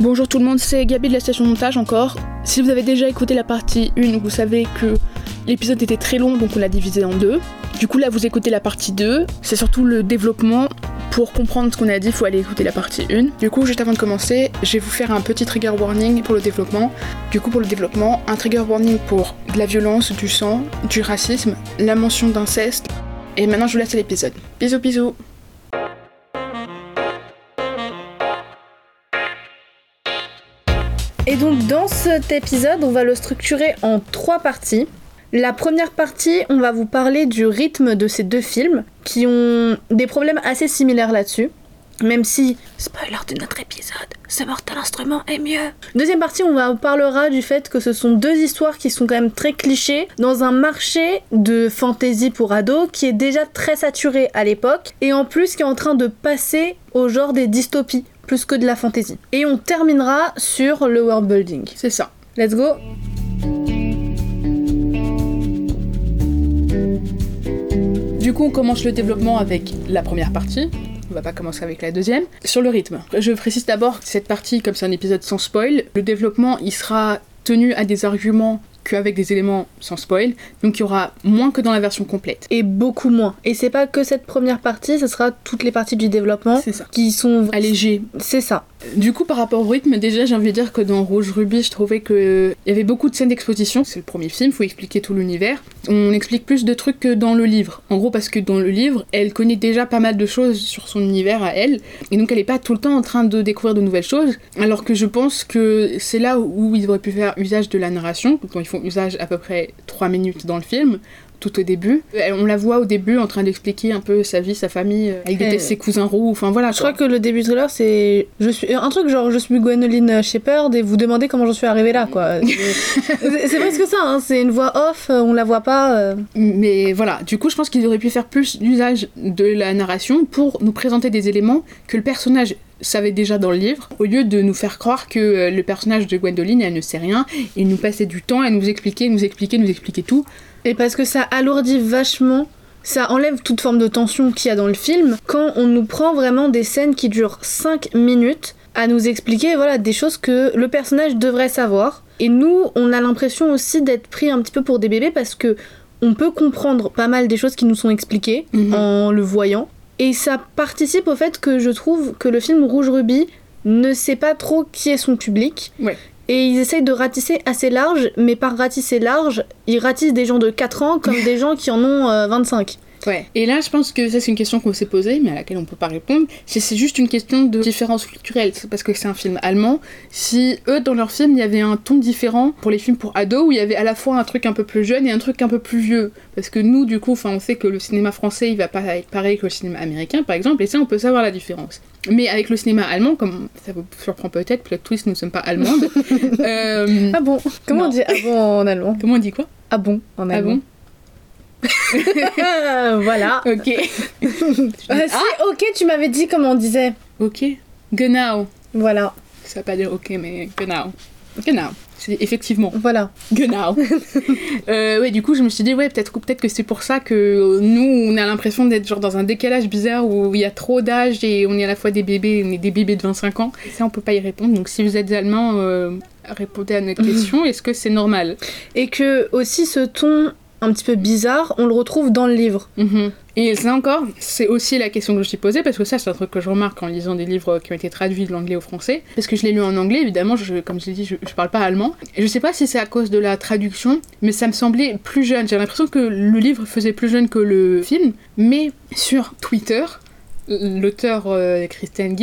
Bonjour tout le monde, c'est Gabi de la station montage encore. Si vous avez déjà écouté la partie 1, vous savez que l'épisode était très long donc on l'a divisé en deux. Du coup là vous écoutez la partie 2, c'est surtout le développement. Pour comprendre ce qu'on a dit, il faut aller écouter la partie 1. Du coup, juste avant de commencer, je vais vous faire un petit trigger warning pour le développement. Du coup, pour le développement, un trigger warning pour de la violence, du sang, du racisme, la mention d'inceste. Et maintenant, je vous laisse à l'épisode. Bisous, bisous Et donc dans cet épisode, on va le structurer en trois parties. La première partie, on va vous parler du rythme de ces deux films, qui ont des problèmes assez similaires là-dessus. Même si, spoiler de notre épisode, ce mortel instrument est mieux. Deuxième partie, on va parlera du fait que ce sont deux histoires qui sont quand même très clichés dans un marché de fantasy pour ados qui est déjà très saturé à l'époque et en plus qui est en train de passer au genre des dystopies plus que de la fantasy. Et on terminera sur le world building. C'est ça. Let's go. Du coup, on commence le développement avec la première partie. On va pas commencer avec la deuxième. Sur le rythme. Je précise d'abord que cette partie, comme c'est un épisode sans spoil, le développement, il sera tenu à des arguments qu'avec des éléments sans spoil, donc il y aura moins que dans la version complète. Et beaucoup moins. Et c'est pas que cette première partie, ce sera toutes les parties du développement ça. qui sont Allégé. C'est ça. Du coup, par rapport au rythme, déjà, j'ai envie de dire que dans Rouge Ruby, je trouvais qu'il y avait beaucoup de scènes d'exposition. C'est le premier film, faut expliquer tout l'univers. On explique plus de trucs que dans le livre. En gros, parce que dans le livre, elle connaît déjà pas mal de choses sur son univers à elle. Et donc, elle est pas tout le temps en train de découvrir de nouvelles choses. Alors que je pense que c'est là où ils auraient pu faire usage de la narration, dont ils font usage à peu près 3 minutes dans le film tout au début. On la voit au début en train d'expliquer un peu sa vie, sa famille, avec ses cousins roux, enfin voilà. Je crois que le début du trailer, c'est je suis un truc genre je suis Gwenoline Shepherd et vous demandez comment j'en suis arrivée là quoi. c'est c'est presque ça, hein, c'est une voix off, euh, on la voit pas. euh. Mais voilà, du coup, je pense qu'ils auraient pu faire plus d'usage de la narration pour nous présenter des éléments que le personnage savait déjà dans le livre, au lieu de nous faire croire que euh, le personnage de Gwendoline, elle ne sait rien, et nous passait du temps à nous expliquer, nous expliquer, nous expliquer tout. Et parce que ça alourdit vachement, ça enlève toute forme de tension qu'il y a dans le film quand on nous prend vraiment des scènes qui durent 5 minutes à nous expliquer voilà des choses que le personnage devrait savoir. Et nous, on a l'impression aussi d'être pris un petit peu pour des bébés parce que on peut comprendre pas mal des choses qui nous sont expliquées Mhm. en le voyant. Et ça participe au fait que je trouve que le film Rouge Ruby ne sait pas trop qui est son public. Ouais. Et ils essayent de ratisser assez large, mais par ratisser large, ils ratissent des gens de 4 ans comme des gens qui en ont euh, 25. Ouais. Et là, je pense que ça, c'est une question qu'on s'est posée, mais à laquelle on peut pas répondre. C'est juste une question de différence culturelle. C'est parce que c'est un film allemand. Si eux, dans leur film, il y avait un ton différent pour les films pour ados, où il y avait à la fois un truc un peu plus jeune et un truc un peu plus vieux. Parce que nous, du coup, enfin, on sait que le cinéma français, il va pas être pareil que le cinéma américain, par exemple, et ça, on peut savoir la différence. Mais avec le cinéma allemand, comme ça vous surprend peut-être, peut-être twist, nous ne sommes pas allemandes. euh, Ah bon? Comment Non. on dit ah bon en allemand? Comment on dit quoi? Ah bon en Ah allemand. bon voilà. Ok. Ah, si, ok, tu m'avais dit comment on disait. Ok. Genau. Voilà, Ça veut pas dire ok, mais genau. Genau. C'est effectivement. voilà. Genau. euh, ouais, du coup, je me suis dit, ouais, peut-être peut que c'est pour ça que nous, on a l'impression d'être genre dans un décalage bizarre où il y a trop d'âge et on est à la fois des bébés, on est des bébés de 25 ans. Et ça, on peut pas y répondre. Donc, si vous êtes allemand, euh, répondez à notre question. Est-ce que c'est normal? Et que aussi ce ton un petit peu bizarre, on le retrouve dans le livre. Mhm. Et ça encore, c'est aussi la question que je suis posée, parce que ça, c'est un truc que je remarque en lisant des livres qui ont été traduits de l'anglais au français. Parce que je l'ai lu en anglais, évidemment, je, comme je l'ai dit, je, je parle pas allemand. Et je sais pas si c'est à cause de la traduction, mais ça me semblait plus jeune. J'ai l'impression que le livre faisait plus jeune que le film. Mais sur Twitter, l'auteur euh, Christiane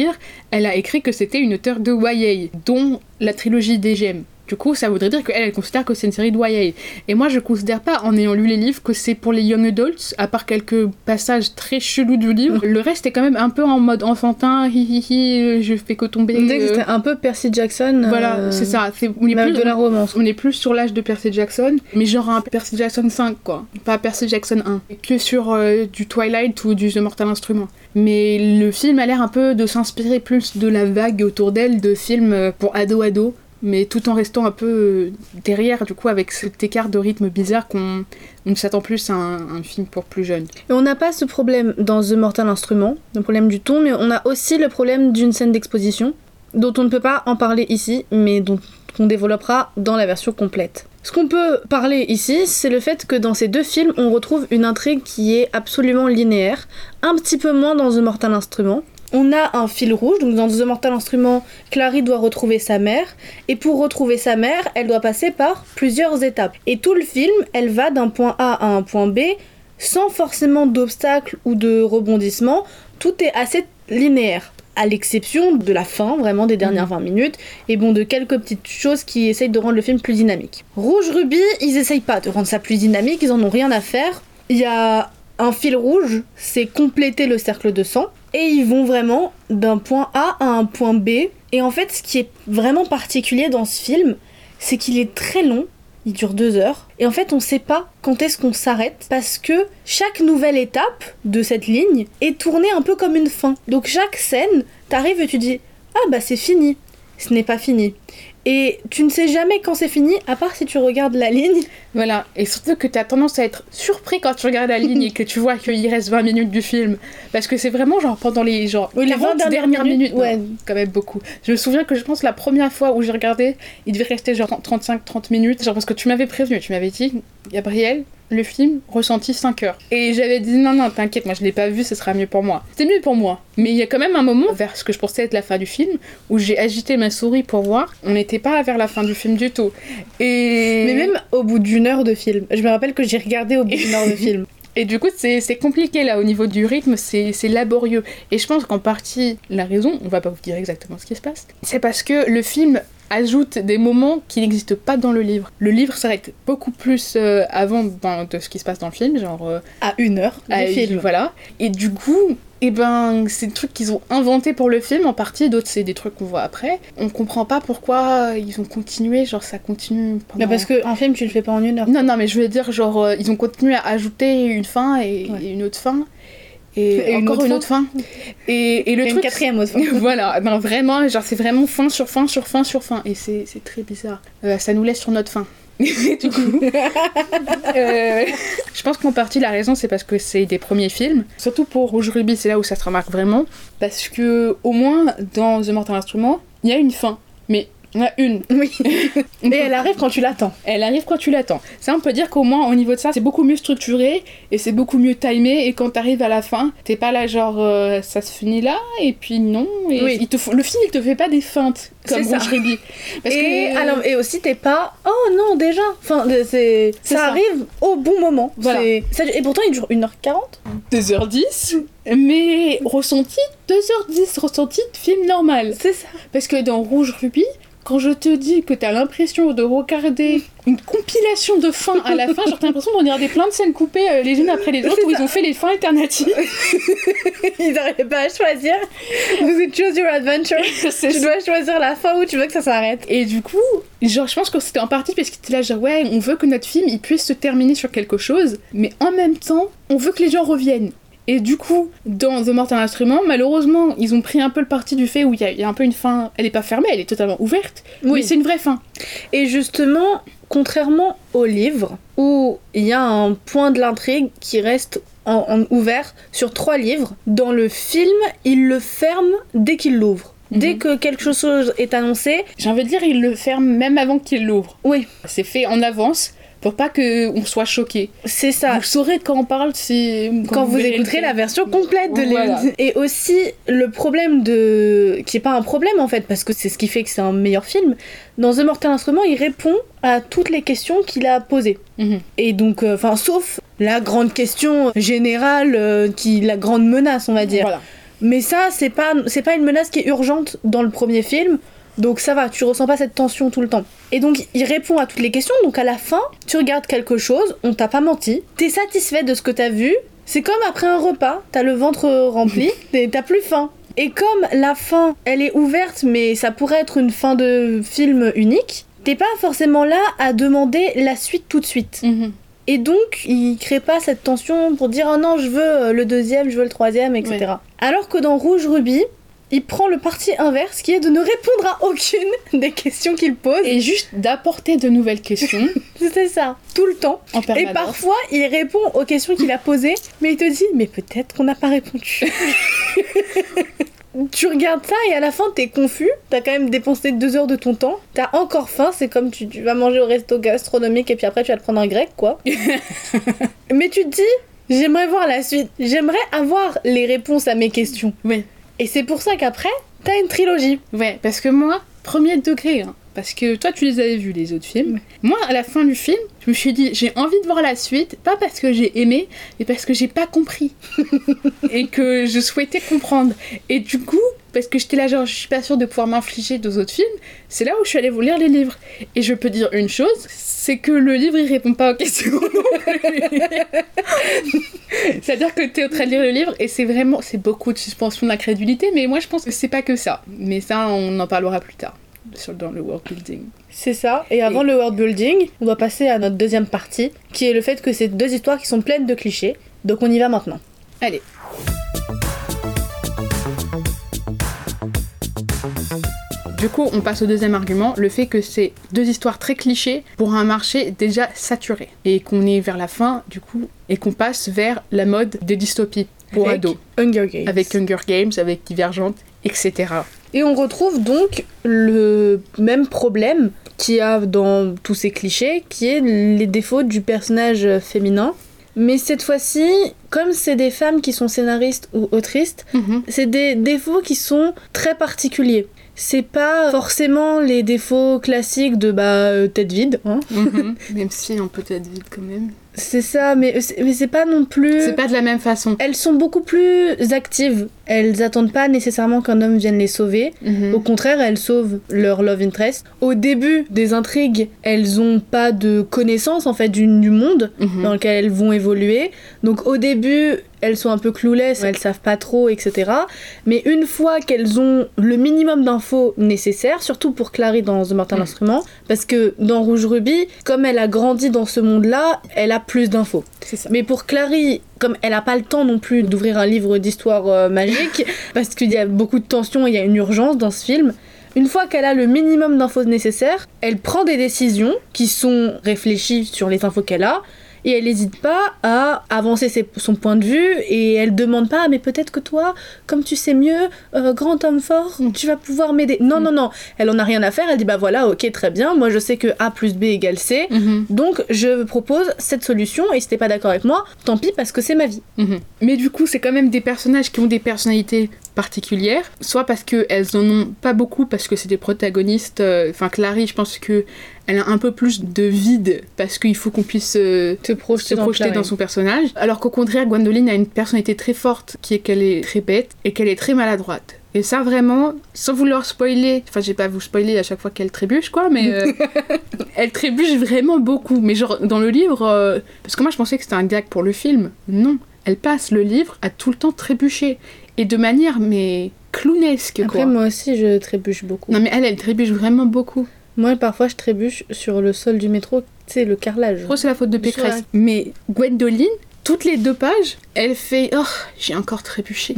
elle a écrit que c'était une auteure de YA, dont la trilogie des gemmes. Du coup, ça voudrait dire qu'elle, elle considère que c'est une série de YA. Et moi, je considère pas, en ayant lu les livres, que c'est pour les young adults, à part quelques passages très chelous du livre. Le reste est quand même un peu en mode enfantin, hi hi hi, euh, je fais que tomber. On que euh, c'était un peu Percy Jackson. Voilà, euh, c'est ça. C'est, on est plus, de la romance. on est plus sur l'âge de Percy Jackson, mais genre un Percy Jackson 5, quoi. Pas Percy Jackson 1. Que sur euh, du Twilight ou du The Mortal Instrument. Mais le film a l'air un peu de s'inspirer plus de la vague autour d'elle de films pour ado-ado, mais tout en restant un peu euh, derrière, du coup, avec cet écart de rythme bizarre qu'on on s'attend plus à un, film pour plus jeunes. Et on n'a pas ce problème dans The Mortal Instrument, le problème du ton, mais on a aussi le problème d'une scène d'exposition. dont on ne peut pas en parler ici, mais dont on développera dans la version complète. Ce qu'on peut parler ici, c'est le fait que dans ces deux films, on retrouve une intrigue qui est absolument linéaire, un petit peu moins dans The Mortal Instrument. On a un fil rouge, donc dans The Mortal Instrument, Clary doit retrouver sa mère, et pour retrouver sa mère, elle doit passer par plusieurs étapes. Et tout le film, elle va d'un point A à un point B, sans forcément d'obstacles ou de rebondissements, tout est assez linéaire à l'exception de la fin, vraiment des dernières 20 minutes, et bon, de quelques petites choses qui essayent de rendre le film plus dynamique. Rouge Ruby, ils essayent pas de rendre ça plus dynamique, ils en ont rien à faire. Il y a un fil rouge, c'est compléter le cercle de sang, et ils vont vraiment d'un point A à un point B. Et en fait, ce qui est vraiment particulier dans ce film, c'est qu'il est très long, il dure deux heures. Et en fait, on sait pas quand est-ce qu'on s'arrête parce que chaque nouvelle étape de cette ligne est tournée un peu comme une fin. Donc chaque scène, t'arrives et tu dis Ah bah c'est fini. Ce n'est pas fini. Et tu ne sais jamais quand c'est fini, à part si tu regardes la ligne. Voilà, et surtout que tu as tendance à être surpris quand tu regardes la ligne et que tu vois qu'il reste 20 minutes du film. Parce que c'est vraiment genre pendant les, genre, Oui, les 40 20 dernières minutes, ouais. non, quand même beaucoup. Je me souviens que je pense la première fois où j'ai regardé, il devait rester genre 35-30 minutes. Genre parce que tu m'avais prévenu, tu m'avais dit, Gabriel, le film ressenti 5 heures. Et j'avais dit non, non, t'inquiète, moi je l'ai pas vu, ce sera mieux pour moi. C'était mieux pour moi. Mais il y a quand même un moment, vers ce que je pensais être la fin du film, où j'ai agité ma souris pour voir. On n'était pas vers la fin du film du tout. Et. Mais même au bout d'une heure de film. Je me rappelle que j'ai regardé au bout d'une heure de film. Et du coup, c'est compliqué là, au niveau du rythme, c'est c'est laborieux. Et je pense qu'en partie, la raison, on va pas vous dire exactement ce qui se passe, c'est parce que le film ajoute des moments qui n'existent pas dans le livre. Le livre s'arrête beaucoup plus euh, avant ben, de ce qui se passe dans le film, genre euh, À une heure de ah, film. Voilà. Et du coup, eh ben, c'est des trucs qu'ils ont inventés pour le film en partie, d'autres c'est des trucs qu'on voit après. On comprend pas pourquoi ils ont continué, genre ça continue pendant... Mais parce qu'un film, tu le fais pas en une heure. Non, non, mais je veux dire, genre, euh, ils ont continué à ajouter une fin et, Ouais. et une autre fin. Et, Et une encore autre une autre fin. Et, et le Et une truc. quatrième autre fois. voilà, non, vraiment, genre, c'est vraiment fin sur fin sur fin sur fin. Et c'est c'est très bizarre. Euh, ça nous laisse sur notre fin. du coup. euh, je pense qu'en partie, la raison, c'est parce que c'est des premiers films. Surtout pour Rouge Ruby, c'est là où ça se remarque vraiment. Parce que, au moins, dans The Mortal Instrument, il y a une fin. Mais il y en a une. Oui. Et elle arrive quand tu l'attends. Elle arrive quand tu l'attends. Ça, on peut dire qu'au moins, au niveau de ça, c'est beaucoup mieux structuré et c'est beaucoup mieux timé. Et quand t'arrives à la fin, t'es pas là, genre, euh, ça se finit là, et puis non. Et Oui. il te faut- Le film, il te fait pas des feintes comme. Rouge Ruby. Parce et, que. alors, et aussi, t'es pas. Oh non, déjà. Enfin, c'est ça, ça. arrive au bon moment. Voilà. Et pourtant, il dure 1h40. 2h10, mais ressenti 2h10, ressenti de film normal. C'est ça. Parce que dans Rouge Ruby, quand je te dis que t'as l'impression de regarder une compilation de fins à la fin, genre t'as l'impression de regarder plein de scènes coupées euh, les unes après les autres où ça. ils ont fait les fins alternatives. Ils n'arrivaient pas à choisir. Vous choose your adventure. Tu dois choisir la fin où tu veux que ça s'arrête. Et du coup, genre, je pense que c'était en partie parce que c'était là, genre, ouais, on veut que notre film il puisse se terminer sur quelque chose, mais en même temps, on veut que les gens reviennent. Et du coup, dans The Mortal Instrument, malheureusement, ils ont pris un peu le parti du fait où il y, a- il y a un peu une fin, elle est pas fermée, elle est totalement ouverte, mais c'est une vraie fin. Et justement, contrairement au livre, où il y a un point de l'intrigue qui reste en, en ouvert sur trois livres, dans le film, il le ferme dès qu'il l'ouvre. Dès Mhm. que quelque chose est annoncé, J'ai envie de dire, il le ferme même avant qu'il l'ouvre. oui, C'est fait en avance pour pas que on soit choqué. c'est ça. Vous saurez quand on parle, c'est quand vous écouterez la version complète de Voilà. Et aussi, le problème de. qui est pas un problème en fait, parce que c'est ce qui fait que c'est un meilleur film. Dans The Mortal Instrument, il répond à toutes les questions qu'il a posées. Mhm. Et donc, euh, enfin, sauf la grande question générale, euh, qui la grande menace, on va dire. Voilà. Mais ça, c'est pas, c'est pas une menace qui est urgente dans le premier film. Donc ça va, tu ressens pas cette tension tout le temps. Et donc il répond à toutes les questions, donc à la fin, tu regardes quelque chose, on t'a pas menti, t'es satisfait de ce que t'as vu, c'est comme après un repas, t'as le ventre rempli, et t'as plus faim. Et comme la fin, elle est ouverte, mais ça pourrait être une fin de film unique, t'es pas forcément là à demander la suite tout de suite. Mhm. Et donc, il crée pas cette tension pour dire oh non, je veux euh, le deuxième, je veux le troisième, etc. Alors que dans Rouge Ruby, il prend le parti inverse qui est de ne répondre à aucune des questions qu'il pose. Et juste d'apporter de nouvelles questions C'est ça, tout le temps. en Et parfois, il répond aux questions qu'il a posées, mais il te dit mais peut-être qu'on n'a pas répondu. tu regardes ça et à la fin t'es confus, t'as quand même dépensé deux heures de ton temps, t'as encore faim, c'est comme tu, tu vas manger au resto gastronomique et puis après tu vas te prendre un grec quoi. Mais tu te dis, j'aimerais voir la suite, j'aimerais avoir les réponses à mes questions. Ouais. Et c'est pour ça qu'après, t'as une trilogie. Ouais, parce que moi, premier degré, hein, parce que toi tu les avais vus les autres films. Moi, à la fin du film, je me suis dit j'ai envie de voir la suite, pas parce que j'ai aimé, mais parce que j'ai pas compris et que je souhaitais comprendre. Et du coup, parce que j'étais là genre je suis pas sûre de pouvoir m'infliger deux autres films, c'est là où je suis allée vous lire les livres. Et je peux dire une chose, c'est que le livre il répond pas aux questions. C'est-à-dire que tu es en train de lire le livre et c'est vraiment c'est beaucoup de suspension d'incrédulité, mais moi je pense que c'est pas que ça. Mais ça on en parlera plus tard sur, dans le world building. C'est ça. Et avant le world building, on doit passer à notre deuxième partie, qui est le fait que c'est deux histoires qui sont pleines de clichés. Donc on y va maintenant. Allez. Du coup, on passe au deuxième argument, le fait que c'est deux histoires très clichés pour un marché déjà saturé. Et qu'on est vers la fin, du coup, et qu'on passe vers la mode des dystopies pour Avec ados. Hunger Games. Avec Hunger Games, avec Divergente, etc. Et on retrouve donc le même problème qu'il y a dans tous ces clichés, qui est les défauts du personnage féminin. Mais cette fois-ci, comme c'est des femmes qui sont scénaristes ou autrices, Mhm. c'est des défauts qui sont très particuliers. C'est pas forcément les défauts classiques de bah euh, tête vide, hein. Mhm. Même si on peut être vide quand même. C'est ça, mais c'est mais c'est pas non plus. C'est pas de la même façon. Elles sont beaucoup plus actives. Elles attendent pas nécessairement qu'un homme vienne les sauver. Mhm. Au contraire, elles sauvent leur love interest. Au début des intrigues, elles ont pas de connaissance en fait du, du monde Mhm. dans lequel elles vont évoluer. Donc au début, elles sont un peu clueless, elles savent pas trop, etc. Mais une fois qu'elles ont le minimum d'infos nécessaires, surtout pour Clary dans The Mortal Mm. Instrument, parce que dans Rouge Ruby, comme elle a grandi dans ce monde-là, elle a plus d'infos. Mais pour Clary, comme elle a pas le temps non plus d'ouvrir un livre d'histoire euh, magique, parce qu'il y a beaucoup de tension et il y a une urgence dans ce film, une fois qu'elle a le minimum d'infos nécessaires, elle prend des décisions qui sont réfléchies sur les infos qu'elle a. Et elle n'hésite pas à avancer ses- son point de vue et elle demande pas mais peut-être que toi comme tu sais mieux euh, grand homme fort Mm. tu vas pouvoir m'aider non non non elle en a rien à faire elle dit bah voilà ok très bien moi je sais que A plus B égale C Mhm. donc je propose cette solution et si t'es pas d'accord avec moi, tant pis parce que c'est ma vie. Mhm. Mais du coup, c'est quand même des personnages qui ont des personnalités particulières, soit parce qu'elles en ont pas beaucoup, parce que c'est des protagonistes. euh, Enfin, Clary, je pense que elle a un peu plus de vide, parce qu'il faut qu'on puisse euh, projeter, se projeter dans son personnage. Alors qu'au contraire, Gwendoline a une personnalité très forte, qui est qu'elle est très bête et qu'elle est très maladroite. Et ça, vraiment, sans vouloir spoiler, enfin, j'ai pas vous spoiler à chaque fois qu'elle trébuche, quoi, mais euh, elle trébuche vraiment beaucoup. Mais genre, dans le livre, euh, parce que moi je pensais que c'était un gag pour le film, non. Elle passe le livre à tout le temps trébucher. Et de manière, mais clownesque, Après, quoi. moi aussi, je trébuche beaucoup. Non, mais elle, elle trébuche vraiment beaucoup. Moi, parfois, je trébuche sur le sol du métro, tu sais, le carrelage. Je crois que c'est la faute de Pécresse. la- Mais Gwendoline, toutes les deux pages, elle fait Oh, j'ai encore trébuché.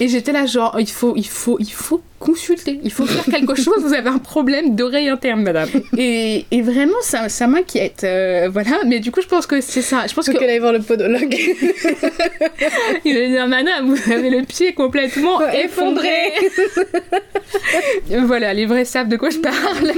Et j'étais là, genre, il faut, il faut, il faut consulter, il faut faire quelque chose, vous avez un problème d'oreille interne, madame. Et, et vraiment, ça, ça m'inquiète. euh, voilà, mais du coup, je pense que c'est ça. Je pense qu'elle aille voir le podologue. Il va dire, madame, vous avez le pied complètement effondré. voilà, les vrais savent de quoi je parle.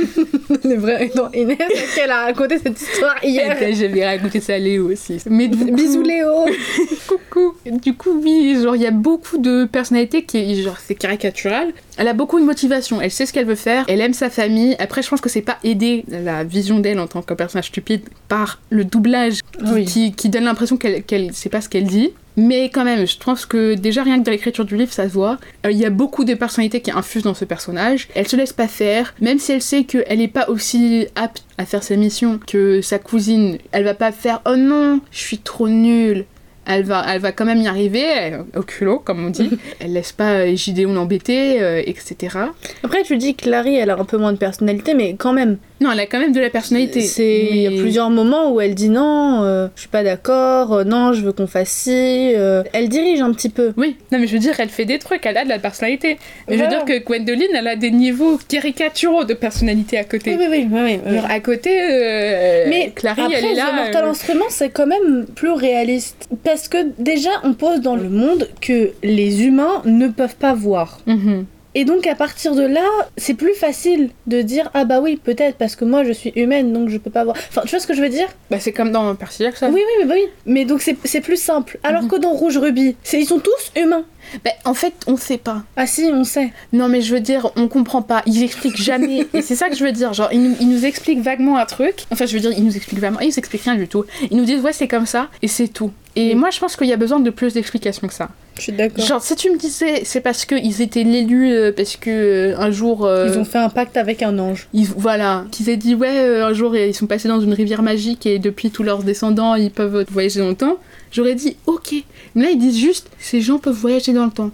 le vrai. Non, Inès, qu'elle a raconté cette histoire hier. J'avais raconté ça à Léo aussi. Mais du coup- Bisous Léo. Coucou. Du coup, oui, genre, il y a beaucoup de personnalités qui, genre, c'est caricatural. Elle a beaucoup de motivation, elle sait ce qu'elle veut faire, elle aime sa famille. Après, je pense que c'est pas aidé la vision d'elle en tant que personnage stupide par le doublage qui, Oui. qui, qui donne l'impression qu'elle qu'elle sait pas ce qu'elle dit. Mais quand même, je pense que déjà rien que dans l'écriture du livre, ça se voit. Euh, Il y a beaucoup de personnalités qui infusent dans ce personnage. Elle se laisse pas faire, même si elle sait qu'elle est pas aussi apte à faire sa mission que sa cousine. Elle va pas faire oh non, je suis trop nulle. Elle va, elle va quand même y arriver, elle- au culot, comme on dit. elle laisse pas euh, Gideon l'embêter, euh, etc. Après, tu dis que Clary, elle a un peu moins de personnalité, mais quand même. Non, elle a quand même de la personnalité. C'est il y a plusieurs moments où elle dit non, euh, je suis pas d'accord, euh, non, je veux qu'on fasse ci. euh, elle dirige un petit peu. Oui, non mais je veux dire, elle fait des trucs, elle a de la personnalité. Mais je veux dire que Gwendoline, elle a des niveaux caricaturaux de personnalité à côté. oui, oui, oui. à côté, euh, Mais Clary, après, elle est là. The Mortal Instruments, c'est quand même plus réaliste. Parce que déjà, on pose dans le monde que les humains ne peuvent pas voir. mhm. Et donc, à partir de là, c'est plus facile de dire Ah bah oui, peut-être, parce que moi je suis humaine, donc je peux pas voir. Enfin, tu vois ce que je veux dire? Bah c'est comme dans Percy Jackson. Oui, oui, mais bah oui. Mais donc, c'est plus simple. Alors Mhm. que dans Rouge Ruby, ils sont tous humains. Bah, en fait, on sait pas. Ah si, on sait. Non mais je veux dire, on comprend pas. Ils expliquent jamais. et c'est ça que je veux dire. Genre, ils, nous- ils nous expliquent vaguement un truc. Enfin, je veux dire, ils nous expliquent vaguement. Ils nous expliquent rien du tout. Ils nous disent ouais, c'est comme ça et c'est tout. Et Mm. moi, je pense qu'il y a besoin de plus d'explications que ça. Je suis d'accord. Genre, si tu me disais, c'est parce qu'ils étaient l'élu, euh, parce que euh, un jour. euh, Ils ont fait un pacte avec un ange. ils- voilà, qu'ils aient dit ouais, euh, un jour ils sont passés dans une rivière magique et depuis tous leurs descendants ils peuvent voyager dans le temps, j'aurais dit ok. Mais là ils disent juste ces gens peuvent voyager dans le temps.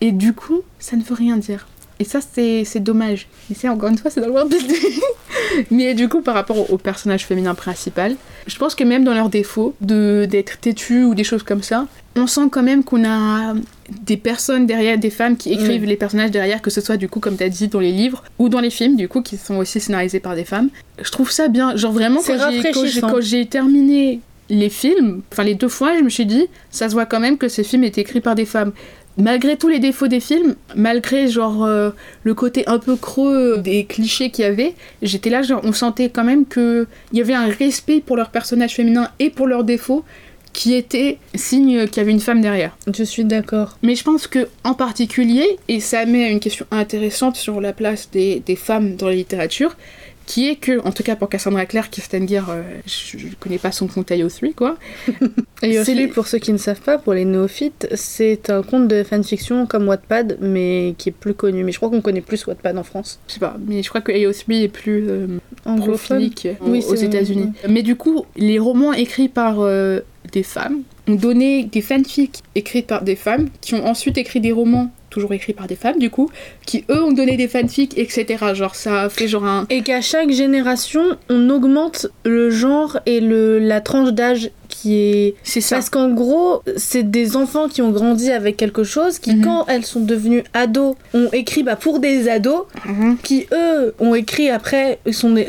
Et du coup, ça ne veut rien dire. Et ça c'est dommage. Et c'est encore une fois, c'est dans le World Building. Mais du coup, par rapport au, au personnage féminin principal, je pense que même dans leurs défauts, d'être têtu ou des choses comme ça, on sent quand même qu'on a des personnes derrière, des femmes qui écrivent les personnages derrière, que ce soit du coup, comme tu as dit, dans les livres ou dans les films, du coup, qui sont aussi scénarisés par des femmes. Je trouve ça bien. Genre vraiment, quand j'ai terminé les films, enfin les deux fois, je me suis dit, ça se voit quand même que ces films étaient écrits par des femmes. Malgré tous les défauts des films, malgré genre euh, le côté un peu creux des clichés qu'il y avait, j'étais là, genre on sentait quand même que il y avait un respect pour leurs personnages féminins et pour leurs défauts qui était signe qu'il y avait une femme derrière. Je suis d'accord. Mais je pense que en particulier, et ça met une question intéressante sur la place des, des femmes dans la littérature, qui est que, en tout cas pour Cassandra Clare, Kirsten Gear, euh, je, je connais pas son compte IO3 quoi. Et C'est les- pour ceux qui ne savent pas, pour les néophytes, c'est un conte de fanfiction comme Wattpad, mais qui est plus connu. Mais je crois qu'on connaît plus Wattpad en France. Je sais pas, mais je crois que IO3 est plus euh, Anglophone Oui, aux États-Unis. Mais du coup, les romans écrits par euh, des femmes ont donné des fanfics écrits par des femmes qui ont ensuite écrit des romans toujours écrits par des femmes du coup qui eux ont donné des fanfics etc genre ça fait genre un Et qu'à chaque génération, on augmente le genre et le, la tranche d'âge qui est... c'est ça Parce qu'en gros, c'est des enfants qui ont grandi avec quelque chose, qui Mhm. quand elles sont devenues ados, ont écrit bah, pour des ados, Mhm. qui eux ont écrit après,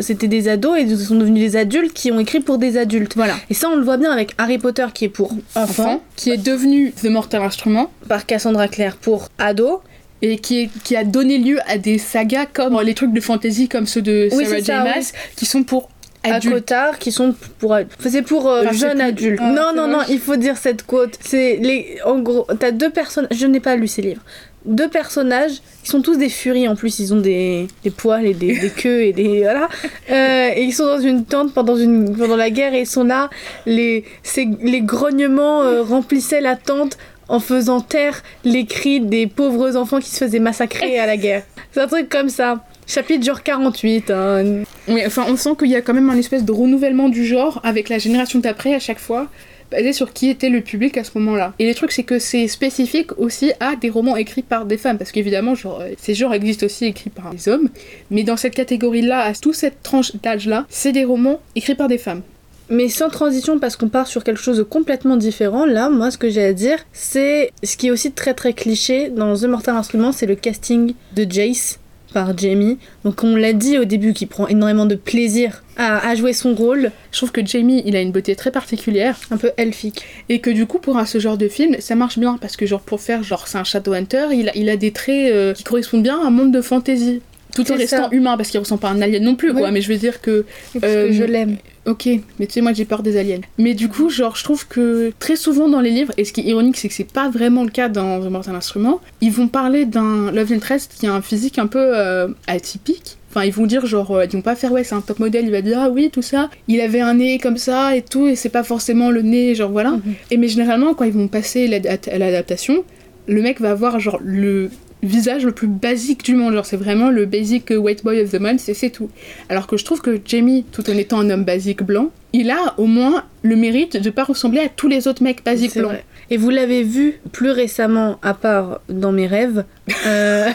c'était des ados et ils sont devenus des adultes qui ont écrit pour des adultes. voilà Et ça, on le voit bien avec Harry Potter qui est pour enfants, enfant qui est devenu The Mortal Instrument par Cassandra Clare pour ados. et qui, est- qui a donné lieu à des sagas comme les trucs de fantasy comme ceux de Oui, Sarah c'est J. oui. Maas qui sont pour à Cotard qui sont pour enfin, c'est pour euh, jeunes adultes. Ah, non non non, il faut dire cette quote. C'est les en gros, t'as deux personnes, je n'ai pas lu ces livres. Deux personnages qui sont tous des furies en plus, ils ont des, des poils et des, des queues et des voilà. Euh, et ils sont dans une tente pendant une pendant la guerre et ils sont là. Les les grognements euh, remplissaient la tente en faisant taire les cris des pauvres enfants qui se faisaient massacrer à la guerre. C'est un truc comme ça. Chapitre genre 48. hein. Enfin, on sent qu'il y a quand même un espèce de renouvellement du genre avec la génération d'après à chaque fois, basé sur qui était le public à ce moment-là. Et le truc, c'est que c'est spécifique aussi à des romans écrits par des femmes, parce qu'évidemment, genre, euh, ces genres existent aussi écrits par des hommes, mais dans cette catégorie-là, à toute cette tranche d'âge-là, c'est des romans écrits par des femmes. Mais sans transition, parce qu'on part sur quelque chose de complètement différent, là, moi, ce que j'ai à dire, c'est ce qui est aussi très très cliché dans The Mortal Instrument, c'est le casting de Jace par Jamie. Donc, on l'a dit au début, qu'il prend énormément de plaisir à, à jouer son rôle, Je trouve que Jamie, il a une beauté très particulière, un peu elfique. et que du coup, pour un, ce genre de film, ça marche bien, parce que genre, pour faire, genre, c'est un Shadowhunter, il a, il a des traits euh, qui correspondent bien à un monde de fantasy. Tout en restant ça. humain, parce qu'il ressemble pas à un alien non plus, quoi. Mais je veux dire que Euh, que je l'aime. Ok, mais tu sais, moi j'ai peur des aliens. Mais du coup, genre, je trouve que très souvent dans les livres, et ce qui est ironique, c'est que c'est pas vraiment le cas dans The Mortal Instrument, ils vont parler d'un Love Interest qui a un physique un peu euh, atypique. Enfin, ils vont dire, genre, euh, ils vont pas faire, ouais, c'est un top modèle, il va dire, ah oui, tout ça. Il avait un nez comme ça et tout, et c'est pas forcément le nez, genre voilà. Mhm. Et mais généralement, quand ils vont passer à l'adaptation, le mec va avoir, genre, le visage le plus basique du monde. Genre, c'est vraiment le basic white boy of the month, et c'est tout. Alors que je trouve que Jamie, tout en étant un homme basique blanc, il a au moins le mérite de pas ressembler à tous les autres mecs basiques blancs. vrai. Et vous l'avez vu plus récemment, à part dans mes rêves, euh,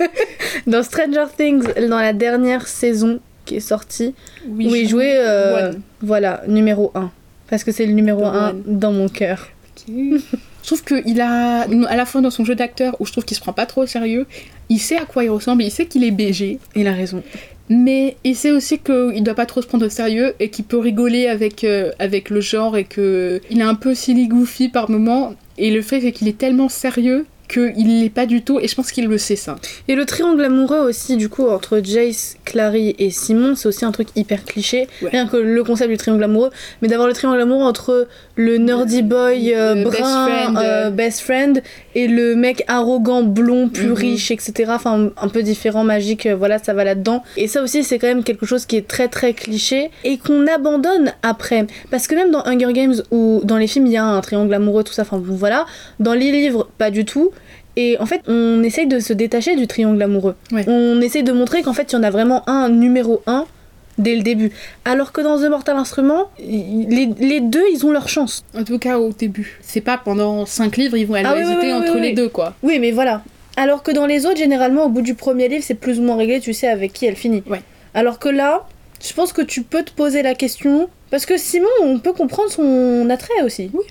dans Stranger Things, dans la dernière saison, qui est sorti, Oui, où il jouait, euh, voilà, numéro 1. Parce que c'est le numéro Number 1 one. dans mon cœur. trouve qu'il a, à la fois dans son jeu d'acteur, où je trouve qu'il se prend pas trop au sérieux, il sait à quoi il ressemble, il sait qu'il est BG, Il a raison. mais il sait aussi qu'il doit pas trop se prendre au sérieux et qu'il peut rigoler avec, euh, avec le genre et que il est un peu silly goofy par moment. Et le fait c'est qu'il est tellement sérieux qu'il l'est pas du tout, et je pense qu'il le sait ça. Et le triangle amoureux aussi, du coup, entre Jace, Clary et Simon, c'est aussi un truc hyper cliché. Ouais. Rien que le concept du triangle amoureux, mais d'avoir le triangle amoureux entre le nerdy boy euh, best brun, friend, euh, euh. best friend, et le mec arrogant, blond, plus Mhm. riche, etc. Enfin, un peu différent, magique, euh, voilà, ça va là-dedans. Et ça aussi, c'est quand même quelque chose qui est très très cliché et qu'on abandonne après. Parce que même dans Hunger Games ou dans les films, il y a un triangle amoureux, tout ça, enfin bon, voilà. Dans les livres, pas du tout. Et en fait, on essaye de se détacher du triangle amoureux. Ouais. On essaye de montrer qu'en fait, il y en a vraiment un numéro un dès le début. Alors que dans The Mortal Instrument, les, les deux, ils ont leur chance. En tout cas au début. C'est pas pendant 5 livres, ils vont elle Ah oui, hésiter oui, entre les deux quoi. Oui, mais voilà. Alors que dans les autres, généralement, au bout du premier livre, c'est plus ou moins réglé, tu sais avec qui elle finit. Ouais. Alors que là, je pense que tu peux te poser la question. Parce que Simon, on peut comprendre son attrait aussi. Oui.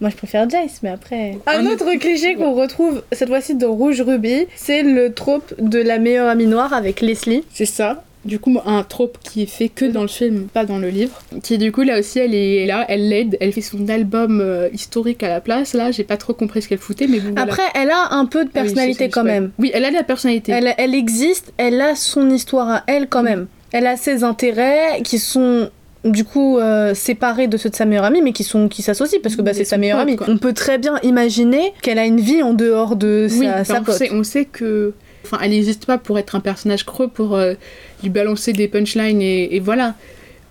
Moi, je préfère Jace, mais après. Un Un autre cliché qu'on retrouve cette fois-ci dans Rouge Ruby, c'est le trope de la meilleure amie noire avec Leslie. C'est ça. Du coup, un trope qui est fait que dans le film, pas dans le livre. Qui du coup là aussi, elle est là, elle l'aide, elle fait son album euh, historique à la place. Là, j'ai pas trop compris ce qu'elle foutait, mais bon. voilà. Après, elle a un peu de Ah oui, personnalité quand même. Oui, elle a de la personnalité. Elle, elle existe, elle a son histoire à elle quand même. Elle a ses intérêts qui sont du coup euh, séparés de ceux de sa meilleure amie, mais qui sont qui s'associent parce que bah, c'est sa meilleure amie. quoi. On peut très bien imaginer qu'elle a une vie en dehors de oui, sa, sa on, pote. sait, on sait que. Enfin, elle n'existe pas pour être un personnage creux, pour euh, lui balancer des punchlines et, et voilà.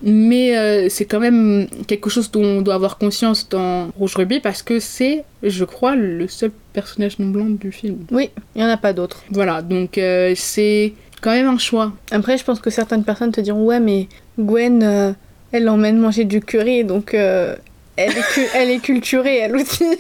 Mais euh, c'est quand même quelque chose dont on doit avoir conscience dans Rouge Ruby parce que c'est, je crois, le seul personnage non blanc du film. Oui, il y en a pas d'autres. Voilà, donc euh, c'est quand même un choix. Après, je pense que certaines personnes te diront ouais, mais Gwen, elle l'emmène manger du curry, donc elle, est cu- elle est culturée, elle aussi.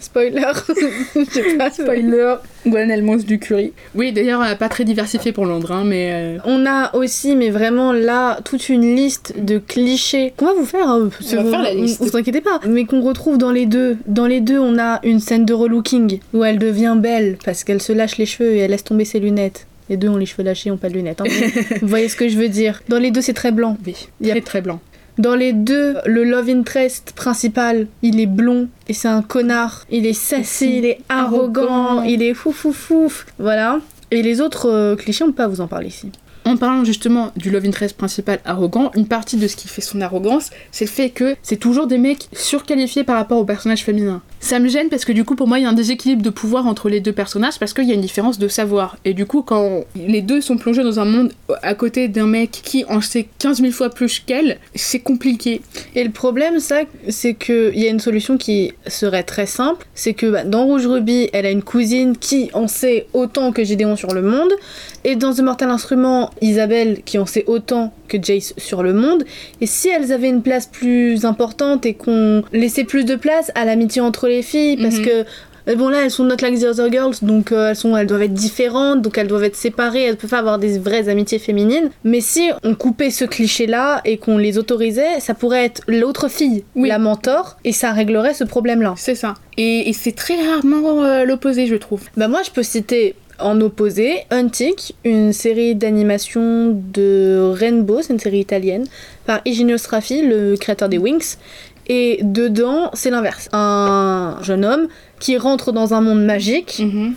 Spoiler. Je sais pas, Spoiler, Gwen elle mange du curry. Oui, d'ailleurs, pas très diversifié pour Londres, hein, mais. euh, On a aussi, mais vraiment là, toute une liste de clichés qu'on va vous faire. hein, On va faire la vous- liste. Vous inquiétez pas. Mais qu'on retrouve dans les deux. Dans les deux, on a une scène de relooking où elle devient belle parce qu'elle se lâche les cheveux et elle laisse tomber ses lunettes. Les deux ont les cheveux lâchés, ont pas de lunettes. hein, vous voyez ce que je veux dire. Dans les deux, c'est très blanc. Oui, Il y a- très très blanc. Dans les deux, le love interest principal, il est blond et c'est un connard. Il est sassy, il est arrogant, Arrogant. il est fou fou fou. Voilà. Et les autres euh, clichés, on peut pas vous en parler ici. En parlant justement du love interest principal arrogant, une partie de ce qui fait son arrogance, c'est le fait que c'est toujours des mecs surqualifiés par rapport aux personnages féminins. Ça me gêne parce que du coup pour moi il y a un déséquilibre de pouvoir entre les deux personnages parce qu'il y a une différence de savoir. Et du coup quand les deux sont plongés dans un monde à côté d'un mec qui en sait 15 000 fois plus qu'elle, c'est compliqué. Et le problème, ça, c'est qu'il y a une solution qui serait très simple. C'est que bah, dans Rouge Ruby, elle a une cousine qui en sait autant que Gédéon sur le monde. Et dans The Mortal Instrument, Isabelle qui en sait autant que Jace sur le monde. Et si elles avaient une place plus importante et qu'on laissait plus de place à l'amitié entre les filles, parce Mhm. que. euh, Bon là elles sont not like the other girls donc euh, elles sont elles doivent être différentes donc elles doivent être séparées elles peuvent pas avoir des vraies amitiés féminines mais si on coupait ce cliché là et qu'on les autorisait ça pourrait être l'autre fille Oui. la mentor et ça réglerait ce problème là C'est ça. Et, et c'est très rarement euh, l'opposé je trouve. bah moi je peux citer en opposé Huntic une série d'animation de Rainbow c'est une série italienne par Eugenio Straffi le créateur des Winx et dedans c'est l'inverse un jeune homme qui rentre dans un monde magique Mhm.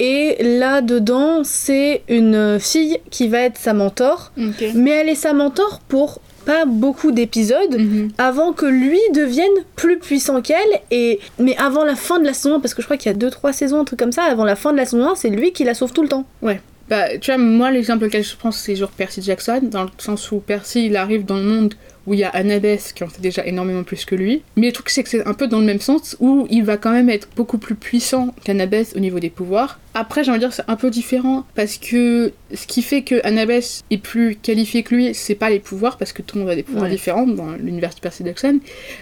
Et là-dedans, c'est une fille qui va être sa mentor. Mais elle est sa mentor pour pas beaucoup d'épisodes Mhm. avant que lui devienne plus puissant qu'elle. Et mais avant la fin de la saison 1, parce que je crois qu'il y a 2-3 saisons, un truc comme ça, avant la fin de la saison 1, c'est lui qui la sauve tout le temps. Bah, tu vois, moi, l'exemple auquel je pense, c'est genre Percy Jackson, dans le sens où Percy, il arrive dans le monde où il y a Annabeth qui en fait déjà énormément plus que lui. Mais le truc, c'est que c'est un peu dans le même sens, où il va quand même être beaucoup plus puissant qu'Annabeth au niveau des pouvoirs. Après, j'ai envie de dire, c'est un peu différent, parce que ce qui fait que Annabeth est plus qualifiée que lui, c'est pas les pouvoirs, parce que tout le monde a des pouvoirs Ouais. différents dans l'univers de Percy Jackson,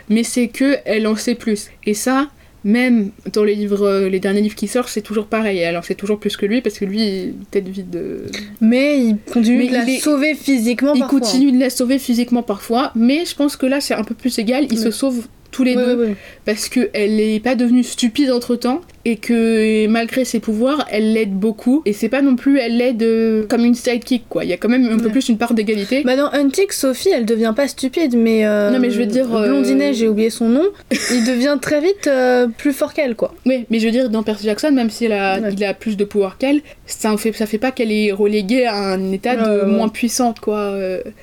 mais c'est que elle en sait plus. Et ça, même dans les livres, euh, les derniers livres qui sortent, c'est toujours pareil. Alors c'est toujours plus que lui parce que lui, tête vide de. Mais il continue Mais de la est- sauver physiquement Il parfois. continue de la sauver physiquement parfois, mais je pense que là c'est un peu plus égal. Ils se sauvent tous les deux parce qu'elle n'est pas devenue stupide entre temps et que malgré ses pouvoirs, elle l'aide beaucoup. Et c'est pas non plus, elle l'aide euh, comme une sidekick quoi. Il y a quand même un peu plus une part d'égalité. Bah dans Hunting, Sophie, elle devient pas stupide, mais euh, Non, mais je veux dire, euh, Blondinet, j'ai oublié son nom, il devient très vite plus fort qu'elle, quoi. Oui, mais je veux dire, dans Percy Jackson, même s'il a, Ouais. il a plus de pouvoir qu'elle, ça fait, ça fait pas qu'elle est reléguée à un état de moins puissante, quoi.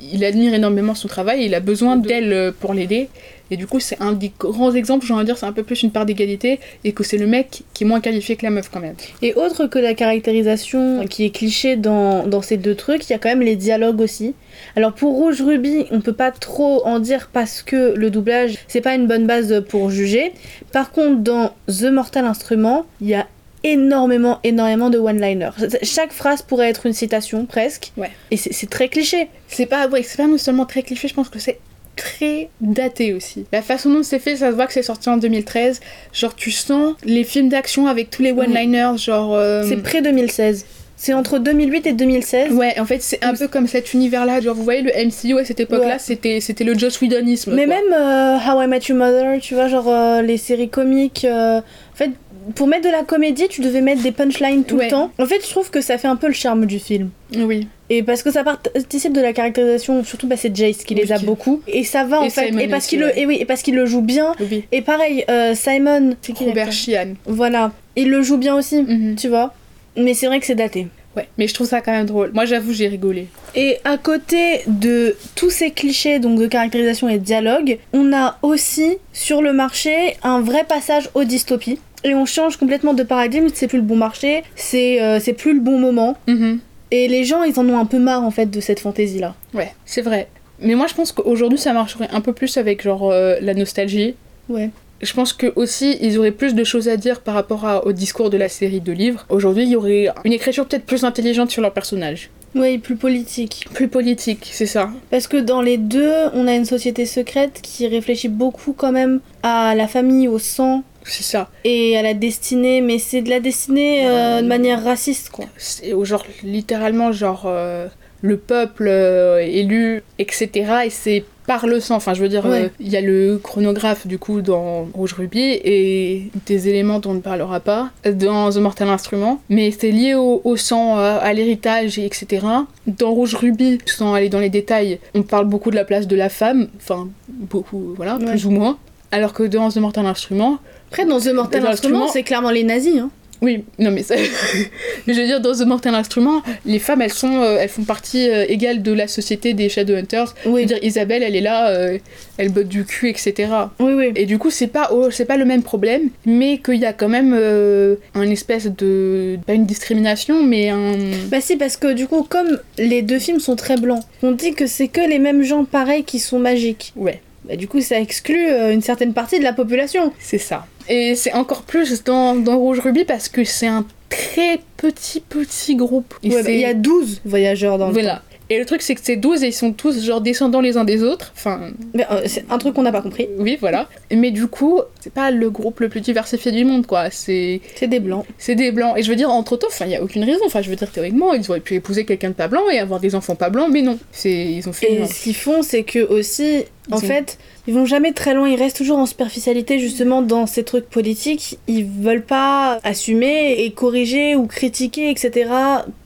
Il admire énormément son travail, il a besoin d'elle pour l'aider. Et du coup, c'est un des grands exemples, j'ai envie de dire, c'est un peu plus une part d'égalité, et que c'est le mec qui est moins qualifié que la meuf, quand même. Et autre que la caractérisation qui est cliché dans, dans ces deux trucs, il y a quand même les dialogues aussi. Alors pour Rouge Ruby, on peut pas trop en dire parce que le doublage, c'est pas une bonne base pour juger. Par contre, dans The Mortal Instrument, il y a énormément, énormément de one-liners. Chaque phrase pourrait être une citation, presque. Ouais. Et c'est c'est très cliché. C'est pas, ouais, c'est pas non seulement très cliché, je pense que c'est très daté aussi. La façon dont c'est fait, ça se voit que c'est sorti en 2013. Genre, tu sens les films d'action avec tous les one-liners, genre. euh, C'est près-2016. C'est entre 2008 et 2016. Ouais, en fait, c'est un peu comme cet univers-là. Genre, vous voyez, le MCU à cette époque-là, Ouais. c'était, c'était le Joss Whedonisme. Mais quoi. même euh, How I Met Your Mother, tu vois, genre euh, les séries comiques. euh, en fait, pour mettre de la comédie, tu devais mettre des punchlines tout Ouais. le temps. En fait, je trouve que ça fait un peu le charme du film. Oui. Et parce que ça participe de la caractérisation, surtout bah, c'est Jace qui les a beaucoup. Et ça va en Et fait. Simon Et parce qu'il le, et oui, et parce qu'il le joue bien. Oui. Et pareil, euh, Simon, c'est qui Robert Sheehan. Voilà, il le joue bien aussi, Mhm. tu vois. Mais c'est vrai que c'est daté. Ouais, mais je trouve ça quand même drôle. Moi, j'avoue, j'ai rigolé. Et à côté de tous ces clichés donc de caractérisation et de dialogue, on a aussi sur le marché un vrai passage aux dystopies. Et on change complètement de paradigme, c'est plus le bon marché, c'est euh, c'est plus le bon moment. Mhm. Et les gens, ils en ont un peu marre en fait de cette fantaisie là. Ouais, c'est vrai. Mais moi, je pense qu'aujourd'hui, ça marcherait un peu plus avec genre euh, la nostalgie. Ouais. Je pense que aussi ils auraient plus de choses à dire par rapport à- au discours de la série de livres. Aujourd'hui, il y aurait une écriture peut-être plus intelligente sur leurs personnages. Ouais, plus politique. Plus politique, c'est ça. Parce que dans les deux, on a une société secrète qui réfléchit beaucoup quand même à la famille, au sang C'est ça. et à la destinée, mais c'est de la destinée euh, de manière raciste quoi. C'est au genre littéralement genre euh, le peuple euh, élu, etc. Et c'est par le sang. Enfin, je veux dire, Ouais. euh, il y a le chronographe du coup dans Rouge Ruby et des éléments dont on ne parlera pas dans The Mortal Instrument, mais c'est lié au, au sang, à, l'héritage, et etc. Dans Rouge Ruby, sans aller dans les détails, on parle beaucoup de la place de la femme, enfin beaucoup, voilà, Ouais. plus ou moins. Alors que dans The Mortal Instrument, Après, dans The Mortal Instrument, c'est clairement les nazis. Hein. oui, non mais ça... mais je veux dire, dans The Mortal Instrument, les femmes, elles sont, euh, elles font partie euh, égale de la société des Shadowhunters. Je Oui, veux dire, Isabelle, elle est là, euh, elle botte du cul, etc. oui, oui. Et du coup, c'est pas, oh, c'est pas le même problème, mais qu'il y a quand même euh, un espèce de... pas une discrimination, mais un... Bah si, parce que du coup, comme les deux films sont très blancs, on dit que c'est que les mêmes gens pareils qui sont magiques. Ouais, Bah du coup, ça exclut une certaine partie de la population. c'est ça. Et c'est encore plus dans, dans Rouge Ruby parce que c'est un très petit, petit groupe. Ouais, bah, Il y a 12 voyageurs dans le Voilà. Et le truc, c'est que ces 12, et ils sont tous genre descendants les uns des autres. Enfin, euh, c'est un truc qu'on n'a pas compris. oui, voilà. Mais du coup, c'est pas le groupe le plus diversifié du monde, quoi. C'est C'est des blancs. c'est des blancs. Et je veux dire, entre autres, enfin, il y a aucune raison. Enfin, je veux dire, théoriquement, ils auraient pu épouser quelqu'un de pas blanc et avoir des enfants pas blancs, mais non. C'est ils ont fait. Et ce qu'ils font, c'est que aussi, en ont- fait, ils vont jamais très loin. Ils restent toujours en superficialité, justement, dans ces trucs politiques. Ils veulent pas assumer et corriger ou critiquer, etc.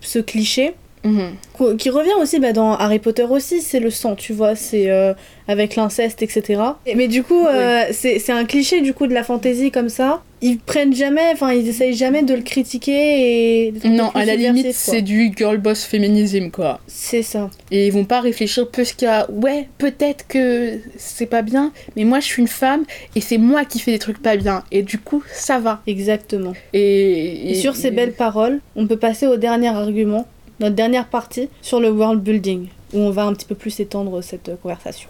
ce cliché. Mhm. Qu- qui revient aussi bah, dans Harry Potter aussi, c'est le sang, tu vois, c'est euh, avec l'inceste, etc. Et- Mais du coup, euh, c'est c'est un cliché du coup de la fantaisie comme ça. Ils prennent jamais, enfin ils essayent jamais de le critiquer et... Non, à la limite, c'est du girl boss féminisme, quoi. C'est ça. Et ils vont pas réfléchir plus qu'à ouais, peut-être que c'est pas bien, mais moi je suis une femme et c'est moi qui fais des trucs pas bien. Et du coup, ça va. Exactement. Et, Et, sur ces belles paroles, on peut passer au dernier argument, notre dernière partie, sur le world building, où on va un petit peu plus étendre cette conversation.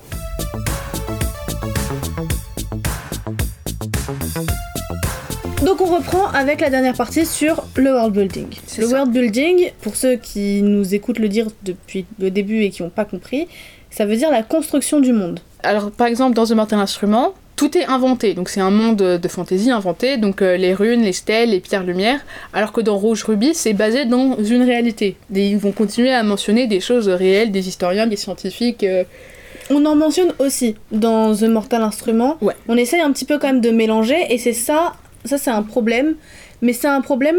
Donc on reprend avec la dernière partie sur le world building. Le ça. world building, pour ceux qui nous écoutent le dire depuis le début et qui n'ont pas compris, ça veut dire la construction du monde. Alors, par exemple, dans The Mortal Instrument, tout est inventé. Donc c'est un monde de fantaisie inventé, donc euh, les runes, les stèles, les pierres lumière, alors que dans Rouge Ruby, c'est basé dans une réalité. Et ils vont continuer à mentionner des choses réelles, des historiens, des scientifiques. euh, On en mentionne aussi dans The Mortal Instrument. Ouais. On essaye un petit peu quand même de mélanger et c'est ça, ça c'est un problème, mais c'est un problème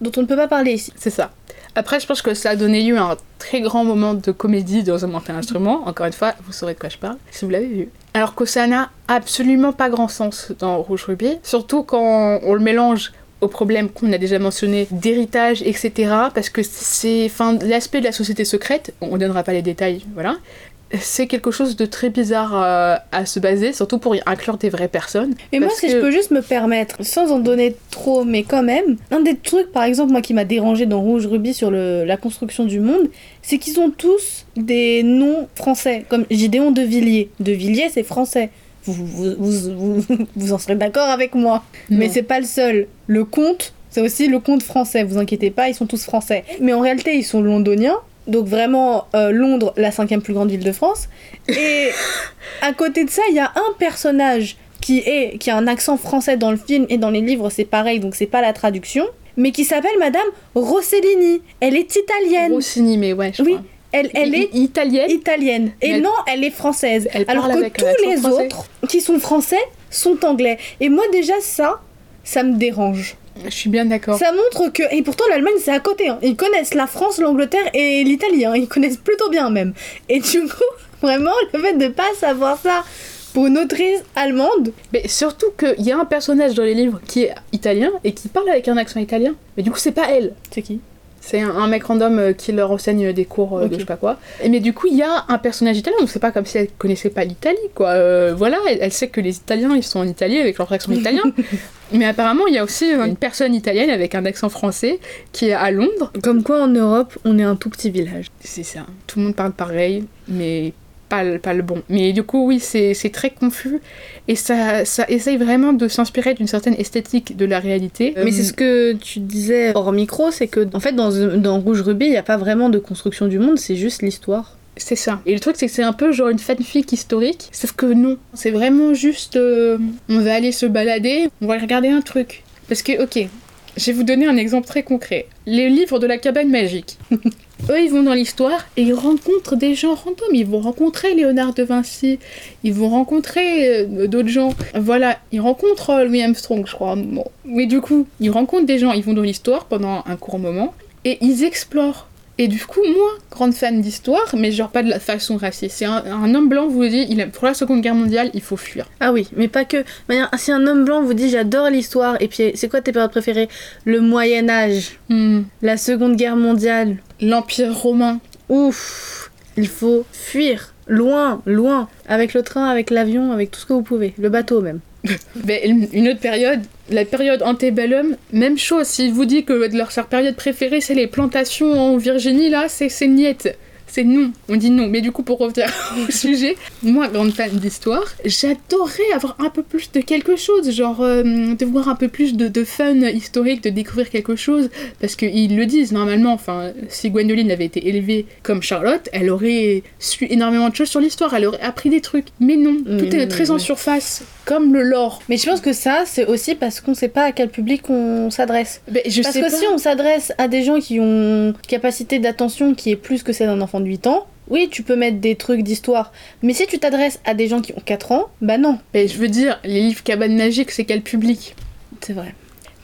dont on ne peut pas parler ici. C'est ça. Après, je pense que ça a donné lieu à un très grand moment de comédie dans un mortel instrument. Encore une fois, vous saurez de quoi je parle si vous l'avez vu. Alors que ça n'a absolument pas grand sens dans Rouge Ruby, surtout quand on le mélange au problème qu'on a déjà mentionné d'héritage, etc. Parce que c'est, l'aspect de la société secrète, on ne donnera pas les détails, voilà. C'est quelque chose de très bizarre euh, à se baser, surtout pour y inclure des vraies personnes. Et moi, si que- je peux juste me permettre, sans en donner trop, mais quand même, un des trucs, par exemple, moi qui m'a dérangé dans Rouge Ruby sur le- la construction du monde, c'est qu'ils ont tous des noms français, comme Gideon de Villiers. De Villiers, c'est français. Vous, vous, vous, vous- vous en serez d'accord avec moi. Mais Non. c'est pas le seul. Le comte, c'est aussi le comte français, vous inquiétez pas, ils sont tous français. Mais en réalité, ils sont londoniens. Donc vraiment, euh, Londres, la cinquième plus grande ville de France. Et à côté de ça, il y a un personnage qui, est, qui a un accent français dans le film et dans les livres, c'est pareil, donc c'est pas la traduction. Mais qui s'appelle Madame Rossellini. Elle est italienne. Rossini, mais ouais, je Oui, crois. Elle, elle est italienne. italienne. Et elle- non, elle est française. Elle Alors que tous les français. autres qui sont français sont anglais. Et moi déjà ça, ça me dérange. Je suis bien d'accord. Ça montre que... Et pourtant l'Allemagne c'est à côté. hein. Ils connaissent la France, l'Angleterre et l'Italie. hein. Ils connaissent plutôt bien même. Et du coup, vraiment, le fait de pas savoir ça pour une autrice allemande, Mais surtout qu'il y a un personnage dans les livres qui est italien et qui parle avec un accent italien. Mais du coup, c'est pas elle. c'est qui? C'est un, un mec random euh, qui leur enseigne des cours euh, de je sais pas quoi. Et mais du coup, il y a un personnage italien, donc c'est pas comme si elle connaissait pas l'Italie, quoi. Euh, voilà, elle, elle sait que les Italiens, ils sont en Italie avec leur accent italien. mais apparemment, il y a aussi euh, une personne italienne avec un accent français qui est à Londres. Comme quoi en Europe, on est un tout petit village. C'est ça. Tout le monde parle pareil, mais pas, le- pas le bon. Mais du coup, oui, c'est c'est très confus. Et ça, ça essaye vraiment de s'inspirer d'une certaine esthétique de la réalité. Mais c'est ce que tu disais hors micro, c'est que en fait dans, dans Rouge Ruby, il n'y a pas vraiment de construction du monde, c'est juste l'histoire. C'est ça. Et le truc, c'est que c'est un peu genre une fanfic historique. Sauf que non. C'est vraiment juste. euh, on va aller se balader, on va regarder un truc. Parce que, ok, je vais vous donner un exemple très concret. Les livres de la cabane magique. Eux, ils vont dans l'histoire et ils rencontrent des gens random. Ils vont rencontrer Léonard de Vinci. Ils vont rencontrer euh, d'autres gens. Voilà, ils rencontrent euh, Louis Armstrong, je crois. Mais du coup, ils rencontrent des gens. Ils vont dans l'histoire pendant un court moment et ils explorent. Et du coup, moi, grande fan d'histoire, mais genre pas de la façon raciste. C'est un, un homme blanc vous dit, il a, pour la Seconde Guerre mondiale, il faut fuir. Ah oui, mais pas que. Si un homme blanc vous dit j'adore l'histoire, et puis c'est quoi tes périodes préférées? Le Moyen Âge, Hmm. la Seconde Guerre mondiale. L'Empire romain. Ouf, il faut fuir. Loin, loin. Avec le train, avec l'avion, avec tout ce que vous pouvez. Le bateau même. Une- une autre période, la période antebellum, même chose. S'il vous dit que leur, leur période préférée, c'est les plantations en Virginie, là, c'est niette. C'est non, on dit non. Mais du coup, pour revenir au sujet, moi, grande fan d'histoire, j'adorerais avoir un peu plus de quelque chose, genre euh, de voir un peu plus de, de fun historique, de découvrir quelque chose, parce qu'ils le disent normalement. Enfin, si Gwendoline avait été élevée comme Charlotte, elle aurait su énormément de choses sur l'histoire, elle aurait appris des trucs. Mais non, tout est très en surface, comme le lore. Mais je pense que ça, c'est aussi parce qu'on sait pas à quel public on s'adresse. Parce sais que pas. si on s'adresse à des gens qui ont une capacité d'attention qui est plus que celle d'un enfant de 8 ans, oui, tu peux mettre des trucs d'histoire. Mais si tu t'adresses à des gens qui ont 4 ans, bah non. Ben, je veux dire, les livres Cabane Magique, c'est quel public? C'est vrai.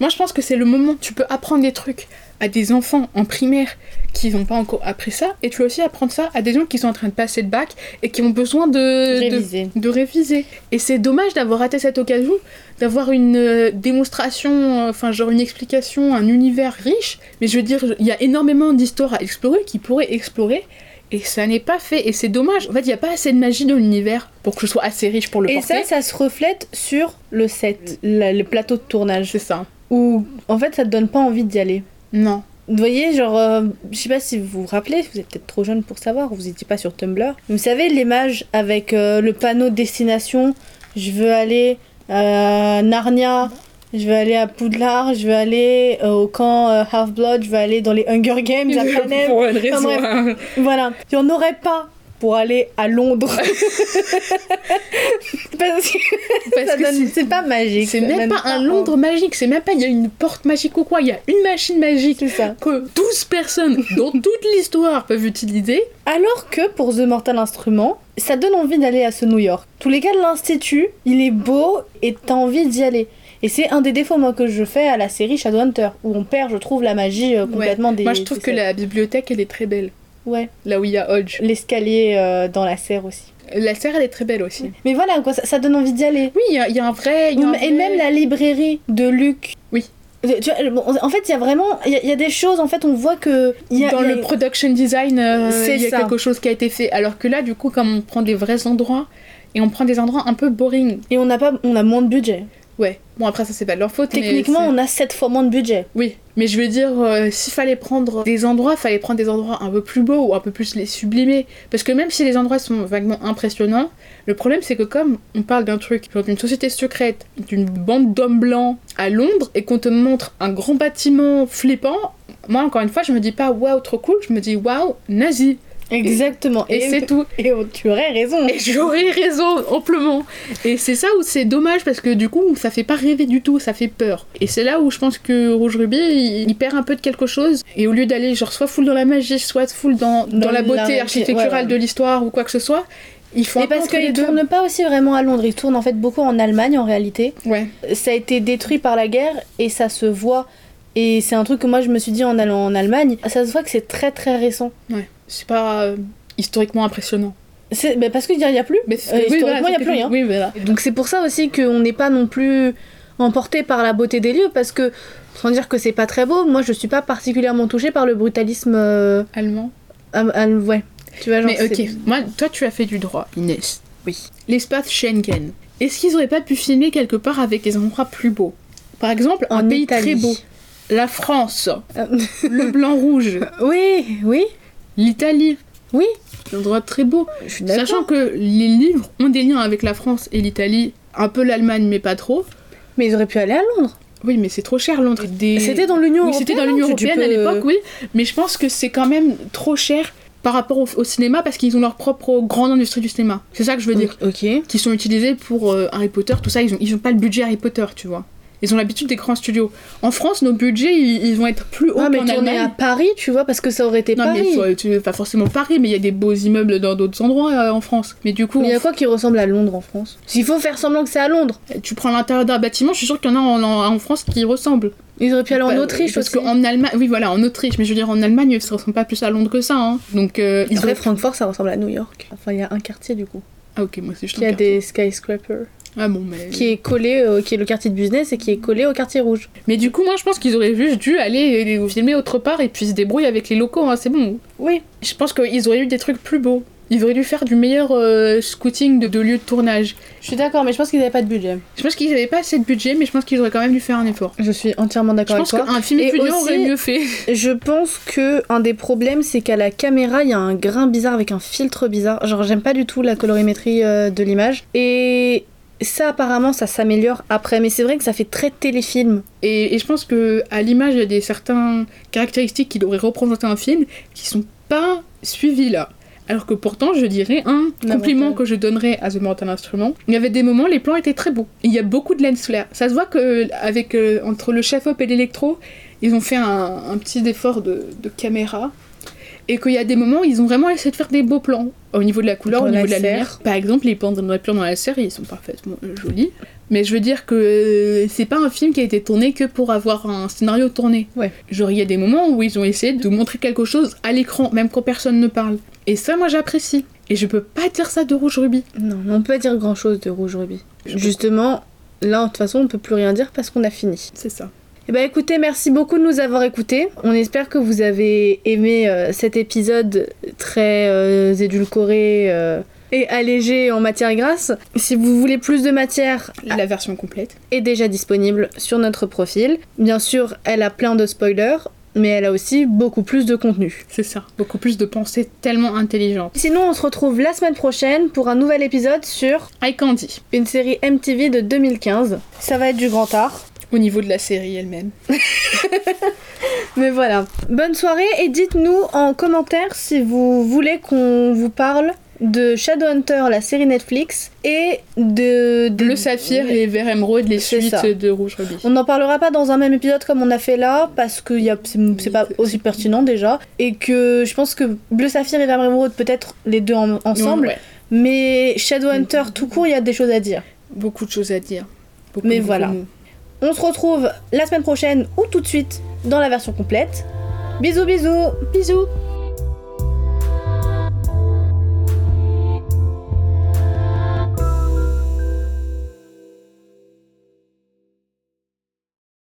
Moi, je pense que c'est le moment où tu peux apprendre des trucs à des enfants en primaire qui n'ont pas encore appris ça, et tu peux aussi apprendre ça à des gens qui sont en train de passer le bac et qui ont besoin de, Réviser. de réviser. Et c'est dommage d'avoir raté cette occasion, d'avoir une euh, démonstration, euh, enfin genre une explication, un univers riche, mais je veux dire, il y a énormément d'histoires à explorer qui pourraient explorer. Et ça n'est pas fait, et c'est dommage. En fait, il n'y a pas assez de magie dans l'univers pour que je sois assez riche pour le Et porter. ça, ça se reflète sur le set, le plateau de tournage. c'est ça. Où, en fait, ça te donne pas envie d'y aller. Non. Vous voyez, genre, euh, je sais pas si vous vous rappelez, vous êtes peut-être trop jeune pour savoir, vous étiez pas sur Tumblr. Vous savez, l'image avec euh, le panneau destination, je veux aller à Narnia, je veux aller à Poudlard, je veux aller euh, au camp Half-Blood, je veux aller dans les Hunger Games à Panem. pour une raison. bref. hein. Voilà, il n'y en aurait pas pour aller à Londres. Parce que Parce c'est- pas magique. c'est même pas un. Londres magique, c'est même pas il y a une porte magique ou quoi, il y a une machine magique ça. que 12 personnes dans toute l'histoire peuvent utiliser. Alors que pour The Mortal Instrument, ça donne envie d'aller à ce New York. Tous les cas de l'Institut, il est beau et t'as envie d'y aller. Et c'est un des défauts moi que je fais à la série Shadowhunter, où on perd, je trouve, la magie euh, complètement des. Moi je trouve que la bibliothèque elle est très belle, Ouais. là où il y a Hodge. L'escalier euh, dans la serre aussi. La serre elle est très belle aussi. Mais voilà, quoi, ça, ça donne envie d'y aller. Oui, il y, a- il y a un vrai. il y a un Et vrai- même la librairie de Luc. Oui. Tu vois, bon, en fait, il y a vraiment, il y, a- il y a des choses. En fait, on voit que il y a, dans il y a- le production design, euh, C'est il y a ça. quelque chose qui a été fait. Alors que là, du coup, comme on prend des vrais endroits et on prend des endroits un peu boring. et on n'a pas, on a moins de budget. Ouais. Bon après ça c'est pas de leur faute. Techniquement, on a sept fois moins de budget. Oui, mais je veux dire, euh, s'il fallait prendre des endroits, fallait prendre des endroits un peu plus beaux ou un peu plus les sublimer. Parce que même si les endroits sont vaguement impressionnants, le problème c'est que comme on parle d'un truc, genre d'une société secrète, d'une bande d'hommes blancs à Londres, et qu'on te montre un grand bâtiment flippant, moi encore une fois je me dis pas waouh trop cool, je me dis waouh nazi. Exactement. Et, c'est tout. Et tu aurais raison. Et j'aurais raison amplement. Et c'est ça où c'est dommage parce que du coup ça fait pas rêver du tout, ça fait peur. Et c'est là où je pense que Rouge Ruby il, il perd un peu de quelque chose. Et au lieu d'aller genre soit full dans la magie, soit full dans, dans, Dans la beauté architecturale ouais, ouais. de l'histoire ou quoi que ce soit, ils font Et parce qu'ils tournent pas aussi vraiment à Londres, ils tournent en fait beaucoup en Allemagne en réalité. Ouais. Ça a été détruit par la guerre et ça se voit. Et c'est un truc que moi je me suis dit en allant en Allemagne, ça se voit que c'est très très récent. Ouais. C'est pas euh, historiquement impressionnant. C'est bah, parce qu'il y, a- il y a plus. Mais Euh, historiquement, il y a plus rien. Oui, voilà. Donc c'est pour ça aussi qu'on n'est pas non plus emporté par la beauté des lieux parce que sans dire que c'est pas très beau, moi je suis pas particulièrement touchée par le brutalisme. euh, Allemand. ah, ah, ouais. Tu vois, genre, Mais ok, moi, toi tu as fait du droit, Inès. Oui. L'espace Schengen. Est-ce qu'ils auraient pas pu filmer quelque part avec des endroits plus beaux? Par exemple, un En pays Italie. très beau. La France, Euh, le blanc-rouge, oui, oui, l'Italie, oui. des endroits très beaux. Je suis d'accord. Sachant que les livres ont des liens avec la France et l'Italie, un peu l'Allemagne, mais pas trop. Mais ils auraient pu aller à Londres. Oui, mais c'est trop cher Londres. Des- C'était dans l'Union Oui, européenne. c'était dans l'Union européenne à l'époque, oui. Mais je pense que c'est quand même trop cher par rapport au, au cinéma parce qu'ils ont leur propre grande industrie du cinéma. C'est ça que je veux dire. Ok. Qui sont utilisés pour euh, Harry Potter, tout ça. Ils ont, ils ont pas le budget Harry Potter, tu vois. Ils ont l'habitude des grands studios. En France, nos budgets, ils, ils vont être plus hauts Ah, mais qu'en tourner à Allemagne. Paris, tu vois, parce que ça aurait été Non, Paris. mais faut- tu- pas forcément Paris, mais il y a des beaux immeubles dans d'autres endroits euh, en France. Mais du coup, Mais il y a quoi qui ressemble à Londres en France? S'il faut faire semblant que c'est à Londres, tu prends l'intérieur d'un bâtiment, je suis sûre qu'il y en a en, en- en France qui ressemblent. ils auraient pu aller en Bah, Autriche parce qu'en Allemagne, oui voilà, en Autriche, mais je veux dire en Allemagne, ça ressemble pas plus à Londres que ça. Hein. Donc euh, ils Après, auraient- Francfort, ça ressemble à New York. Enfin, il y a un quartier du coup. Ah ok, moi c'est juste Qui un a quartier. des skyscrapers. Ah bon, mais Qui est collé, euh, qui est le quartier de business et qui est collé au quartier rouge. mais du coup, moi je pense qu'ils auraient juste dû aller filmer autre part et puis se débrouiller avec les locaux. Hein, c'est bon. Oui. Je pense qu'ils auraient eu des trucs plus beaux. Ils auraient dû faire du meilleur euh, scouting de, de lieux de tournage. Je suis d'accord, mais je pense qu'ils n'avaient pas de budget. Je pense qu'ils avaient pas assez de budget, mais je pense qu'ils auraient quand même dû faire un effort. Je suis entièrement Je d'accord avec pense toi. qu'un film étudiant aurait mieux fait. Je pense que un des problèmes, c'est qu'à la caméra, il y a un grain bizarre avec un filtre bizarre. Genre, j'aime pas du tout la colorimétrie euh, de l'image. Et ça, apparemment, ça s'améliore après. Mais c'est vrai que ça fait très téléfilm. Et, et je pense que à l'image, il y a des certaines caractéristiques qui devraient représenter un film qui sont pas suivies là. Alors que pourtant, je dirais un compliment que je donnerais à The Mortal Instrument. Il y avait des moments, les plans étaient très beaux. Il y a beaucoup de lens flare. Ça se voit que avec euh, entre le chef-op et l'électro, ils ont fait un, un petit effort de, de caméra. Et qu'il y a des moments où ils ont vraiment essayé de faire des beaux plans. Au niveau de la couleur, Dans au niveau de la serre. lumière. Par exemple, les plans les plans dans la serre, ils sont parfaitement jolis. Mais je veux dire que euh, c'est pas un film qui a été tourné que pour avoir un scénario tourné. Ouais. Genre, il y a des moments où ils ont essayé de montrer quelque chose à l'écran, même quand personne ne parle. Et ça, moi, j'apprécie. Et je peux pas dire ça de Rouge Ruby. Non, on peut pas dire grand chose de Rouge Ruby. Justement, là, de toute façon, on peut plus rien dire parce qu'on a fini. C'est ça. Eh ben écoutez, merci beaucoup de nous avoir écoutés. On espère que vous avez aimé euh, cet épisode très euh, édulcoré euh, et allégé en matière grasse. Si vous voulez plus de matière, La version complète. est déjà disponible sur notre profil. Bien sûr, elle a plein de spoilers, mais elle a aussi beaucoup plus de contenu. C'est ça. Beaucoup plus de pensées tellement intelligentes. Sinon, on se retrouve la semaine prochaine pour un nouvel épisode sur Eye Candy. une série MTV de 2015. Ça va être du grand art. Au niveau de la série elle-même. Mais voilà. Bonne soirée et dites-nous en commentaire si vous voulez qu'on vous parle de Shadowhunter, la série Netflix, et de... des- Bleu saphir et vert émeraude, les suites ça. de Rouge Rubis. On n'en parlera pas dans un même épisode comme on a fait là, parce que a- c'est pas aussi pertinent déjà, et que je pense que Bleu Saphir et Vert Émeraude, peut-être les deux en- ensemble, Ouais, mais Shadowhunter tout court, il y a des choses à dire. beaucoup de choses à dire. Beaucoup, Mais beaucoup voilà. de. On se retrouve la semaine prochaine ou tout de suite dans la version complète. Bisous bisous Bisous